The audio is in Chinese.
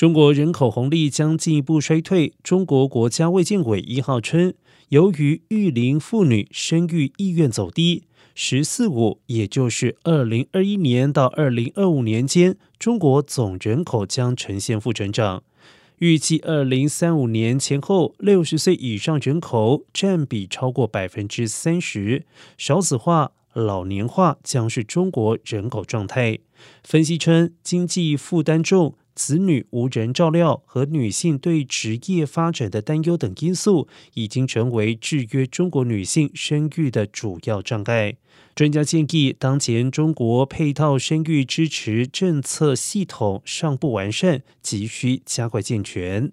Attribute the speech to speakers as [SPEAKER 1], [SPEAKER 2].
[SPEAKER 1] 中国人口红利将进一步衰退。中国国家卫健委一号称，由于育龄妇女生育意愿走低，“十四五”也就是二零二一年到二零二五年间，中国总人口将呈现负增长。预计二零三五年前后，六十岁以上人口占比超过百分之三十，少子化、老年化将是中国人口状态。分析称，经济负担重。子女无人照料和女性对职业发展的担忧等因素，已经成为制约中国女性生育的主要障碍。专家建议，当前中国配套生育支持政策系统尚不完善，急需加快健全。